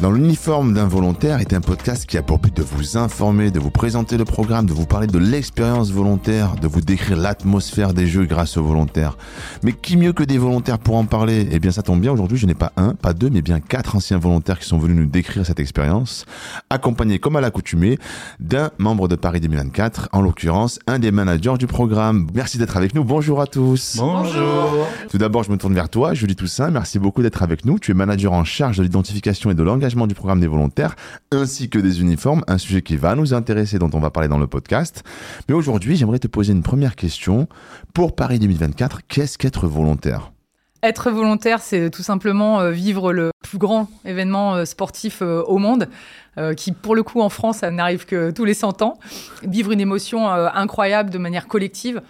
Dans l'uniforme d'un volontaire est un podcast qui a pour but de vous informer, de vous présenter le programme, de vous parler de l'expérience volontaire, de vous décrire l'atmosphère des jeux grâce aux volontaires. Mais qui mieux que des volontaires pour en parler? Eh bien ça tombe bien, aujourd'hui je n'ai pas un, pas deux, mais bien quatre anciens volontaires qui sont venus nous décrire cette expérience, accompagnés comme à l'accoutumée d'un membre de Paris 2024, en l'occurrence un des managers du programme. Merci d'être avec nous, bonjour à tous. Bonjour. Tout d'abord je me tourne vers toi, Julie Toussaint, merci beaucoup d'être avec nous. Tu es manager en charge de l'identification et de l'engagement du programme des volontaires, ainsi que des uniformes, un sujet qui va nous intéresser, dont on va parler dans le podcast. Mais aujourd'hui, j'aimerais te poser une première question. Pour Paris 2024, qu'est-ce qu'être volontaire? Être volontaire, c'est tout simplement euh, vivre le plus grand événement euh, sportif euh, au monde, qui pour le coup en France, ça n'arrive que tous les 100 ans. Vivre une émotion incroyable de manière collective,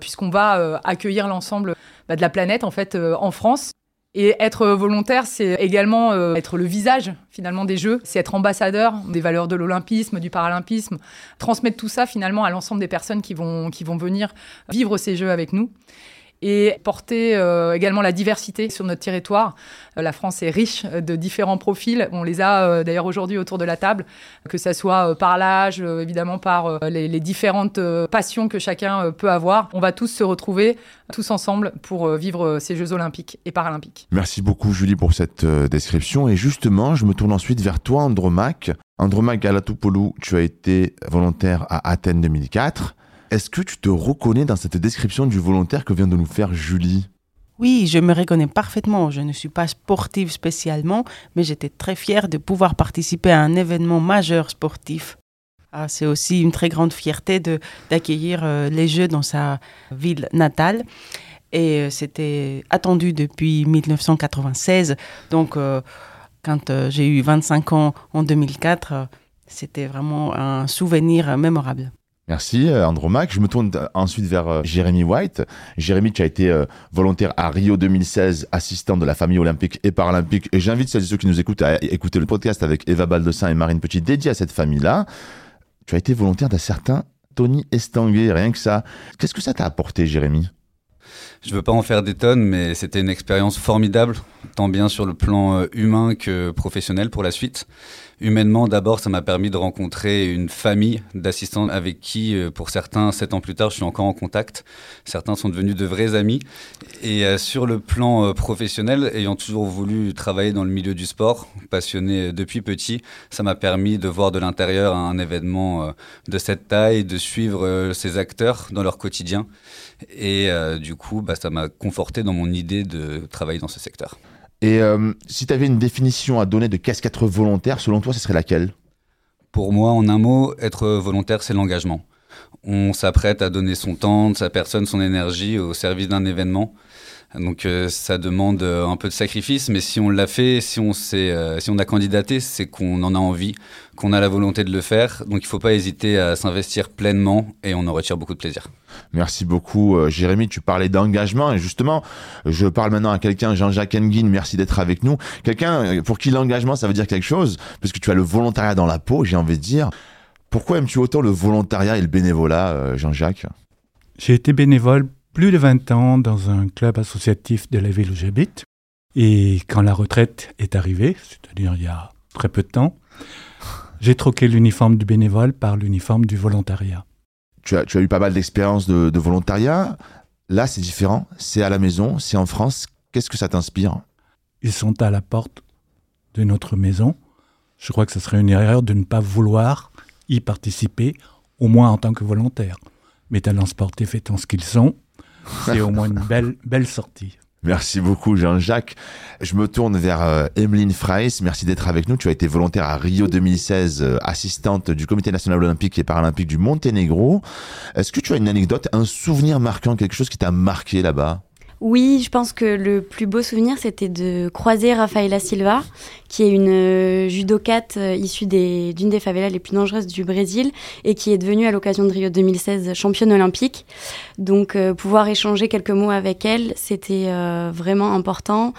puisqu'on va accueillir l'ensemble bah, de la planète en fait en France. Et être volontaire, c'est également euh, être le visage finalement des Jeux, c'est être ambassadeur des valeurs de l'olympisme, du paralympisme, transmettre tout ça finalement à l'ensemble des personnes qui vont, qui vont venir vivre ces Jeux avec nous et porter euh, également la diversité sur notre territoire. Euh, la France est riche de différents profils. On les a euh, d'ailleurs aujourd'hui autour de la table, que ce soit par l'âge, évidemment par les, les, différentes passions que chacun peut avoir. On va tous se retrouver tous ensemble pour vivre ces Jeux olympiques et paralympiques. Merci beaucoup Julie pour cette description. Et justement, je me tourne ensuite vers toi Andromaque. Andromaque Galatopoulou, tu as été volontaire à Athènes 2004. Est-ce que tu te reconnais dans cette description du volontaire que vient de nous faire Julie? Oui, je me reconnais parfaitement. Je ne suis pas sportive spécialement, mais j'étais très fière de pouvoir participer à un événement majeur sportif. Ah, c'est aussi une très grande fierté d'accueillir euh, les Jeux dans sa ville natale. Et euh, c'était attendu depuis 1996. Donc, euh, quand j'ai eu 25 ans en 2004, c'était vraiment un souvenir mémorable. Merci euh, Andromaque. Je me tourne euh, ensuite vers euh, Jérémy White. Jérémy, tu as été volontaire à Rio 2016, assistant de la famille olympique et paralympique. Et j'invite celles et ceux qui nous écoutent à écouter le podcast avec Eva Baldessin et Marine Petit dédié à cette famille-là. Tu as été volontaire d'un certain Tony Estanguet, rien que ça. Qu'est-ce que ça t'a apporté, Jérémy? Je ne veux pas en faire des tonnes, mais c'était une expérience formidable, tant bien sur le plan humain que professionnel pour la suite. Humainement, d'abord, ça m'a permis de rencontrer une famille d'assistants avec qui, euh, pour certains, sept ans plus tard, je suis encore en contact. Certains sont devenus de vrais amis. Et euh, sur le plan euh, professionnel, ayant toujours voulu travailler dans le milieu du sport, passionné depuis petit, ça m'a permis de voir de l'intérieur un événement de cette taille, de suivre ces acteurs dans leur quotidien. Et du coup, bah, ça m'a conforté dans mon idée de travailler dans ce secteur. Et euh, si tu avais une définition à donner de qu'est-ce qu'être volontaire, selon toi, ce serait laquelle? Pour moi, en un mot, être volontaire, c'est l'engagement. On s'apprête à donner son temps, sa personne, son énergie au service d'un événement. Donc euh, ça demande euh, un peu de sacrifice, mais si on l'a fait, si on, euh, si on a candidaté, c'est qu'on en a envie, qu'on a la volonté de le faire. Donc il ne faut pas hésiter à s'investir pleinement et on en retire beaucoup de plaisir. Merci beaucoup Jérémy, tu parlais d'engagement et justement, je parle maintenant à quelqu'un, Jean-Jacques Enguin, merci d'être avec nous. Quelqu'un pour qui l'engagement ça veut dire quelque chose, puisque tu as le volontariat dans la peau, j'ai envie de dire. Pourquoi aimes-tu autant le volontariat et le bénévolat, Jean-Jacques? J'ai été bénévole plus de 20 ans dans un club associatif de la ville où j'habite. Et quand la retraite est arrivée, c'est-à-dire il y a très peu de temps, j'ai troqué l'uniforme du bénévole par l'uniforme du volontariat. Tu as, tu as eu pas mal d'expériences de, de, volontariat. Là, c'est différent. C'est à la maison, c'est en France. Qu'est-ce que ça t'inspire? Ils sont à la porte de notre maison. Je crois que ce serait une erreur de ne pas vouloir y participer, au moins en tant que volontaire. Mes talents sportifs étant ce qu'ils sont, c'est au moins une belle, belle sortie. Merci beaucoup Jean-Jacques. Je me tourne vers euh, Emeline Freiss. Merci d'être avec nous. Tu as été volontaire à Rio 2016, euh, assistante du Comité national olympique et paralympique du Monténégro. Est-ce que tu as une anecdote, un souvenir marquant, quelque chose qui t'a marqué là-bas? Oui, je pense que le plus beau souvenir, c'était de croiser Rafaela Silva, qui est une euh, judokate euh, issue d'une des favelas les plus dangereuses du Brésil et qui est devenue à l'occasion de Rio 2016 championne olympique. Donc euh, pouvoir échanger quelques mots avec elle, c'était vraiment important.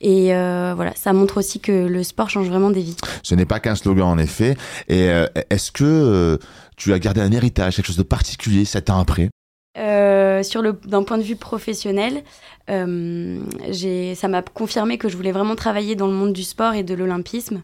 Et voilà, ça montre aussi que le sport change vraiment des vies. Ce n'est pas qu'un slogan en effet. Et est-ce que tu as gardé un héritage, quelque chose de particulier sept ans après? Euh, sur le d'un point de vue professionnel, euh, ça m'a confirmé que je voulais vraiment travailler dans le monde du sport et de l'olympisme.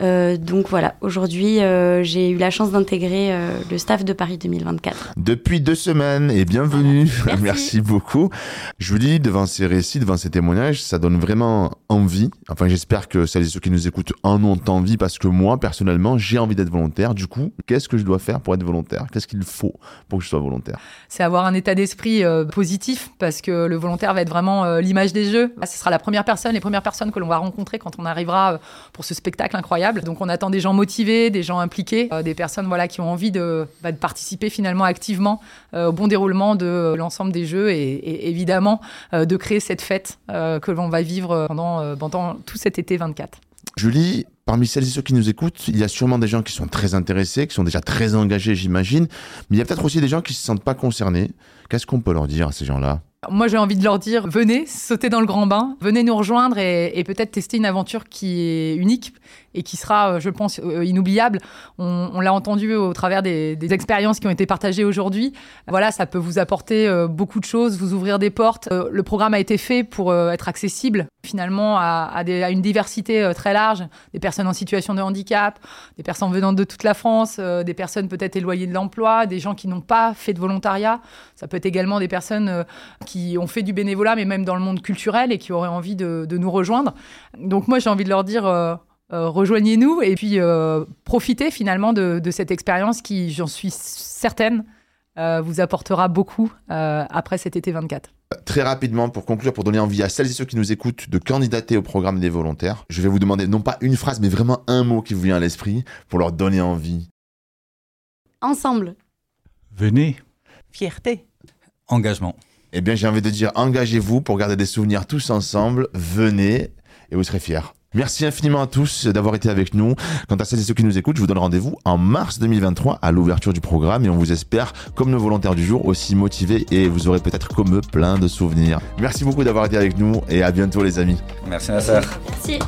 Euh, donc voilà, aujourd'hui, euh, j'ai eu la chance d'intégrer euh, le staff de Paris 2024. Depuis deux semaines et bienvenue. Merci. beaucoup. Je vous dis, devant ces récits, devant ces témoignages, ça donne vraiment envie. Enfin, j'espère que celles et ceux qui nous écoutent en ont envie parce que moi, personnellement, j'ai envie d'être volontaire. Du coup, qu'est-ce que je dois faire pour être volontaire? Qu'est-ce qu'il faut pour que je sois volontaire? C'est avoir un état d'esprit positif parce que le volontaire va être vraiment l'image des jeux. ce sera la première personne, les premières personnes que l'on va rencontrer quand on arrivera pour ce spectacle incroyable. Donc on attend des gens motivés, des gens impliqués, euh, des personnes voilà qui ont envie de, bah, participer finalement activement euh, au bon déroulement de l'ensemble des jeux et, évidemment euh, de créer cette fête que l'on va vivre pendant, pendant tout cet été 24. Julie, parmi celles et ceux qui nous écoutent, il y a sûrement des gens qui sont très intéressés, qui sont déjà très engagés, j'imagine, mais il y a peut-être aussi des gens qui ne se sentent pas concernés. Qu'est-ce qu'on peut leur dire à ces gens-là? Moi, j'ai envie de leur dire, venez, sautez dans le grand bain, venez nous rejoindre et, peut-être tester une aventure qui est unique et qui sera, euh, je pense, euh, inoubliable. On, l'a entendu au travers des, expériences qui ont été partagées aujourd'hui. Voilà, ça peut vous apporter euh, beaucoup de choses, vous ouvrir des portes. Le programme a été fait pour être accessible finalement à, une diversité très large, des personnes en situation de handicap, des personnes venant de toute la France, des personnes peut-être éloignées de l'emploi, des gens qui n'ont pas fait de volontariat. Ça peut être également des personnes ont fait du bénévolat, mais même dans le monde culturel et qui auraient envie de, nous rejoindre. Donc moi, j'ai envie de leur dire... Euh, rejoignez-nous et puis euh, profitez finalement de, cette expérience qui, j'en suis certaine, euh, vous apportera beaucoup après cet été 24. Très rapidement, pour conclure, pour donner envie à celles et ceux qui nous écoutent de candidater au programme des volontaires, je vais vous demander non pas une phrase, mais vraiment un mot qui vous vient à l'esprit pour leur donner envie. Ensemble. Venez. Fierté. Engagement. Eh bien, j'ai envie de dire engagez-vous pour garder des souvenirs tous ensemble. Venez et vous serez fiers. Merci infiniment à tous d'avoir été avec nous. Quant à celles et ceux qui nous écoutent, je vous donne rendez-vous en mars 2023 à l'ouverture du programme et on vous espère, comme nos volontaires du jour, aussi motivés et vous aurez peut-être comme eux plein de souvenirs. Merci beaucoup d'avoir été avec nous et à bientôt les amis. Merci Nasser. Merci.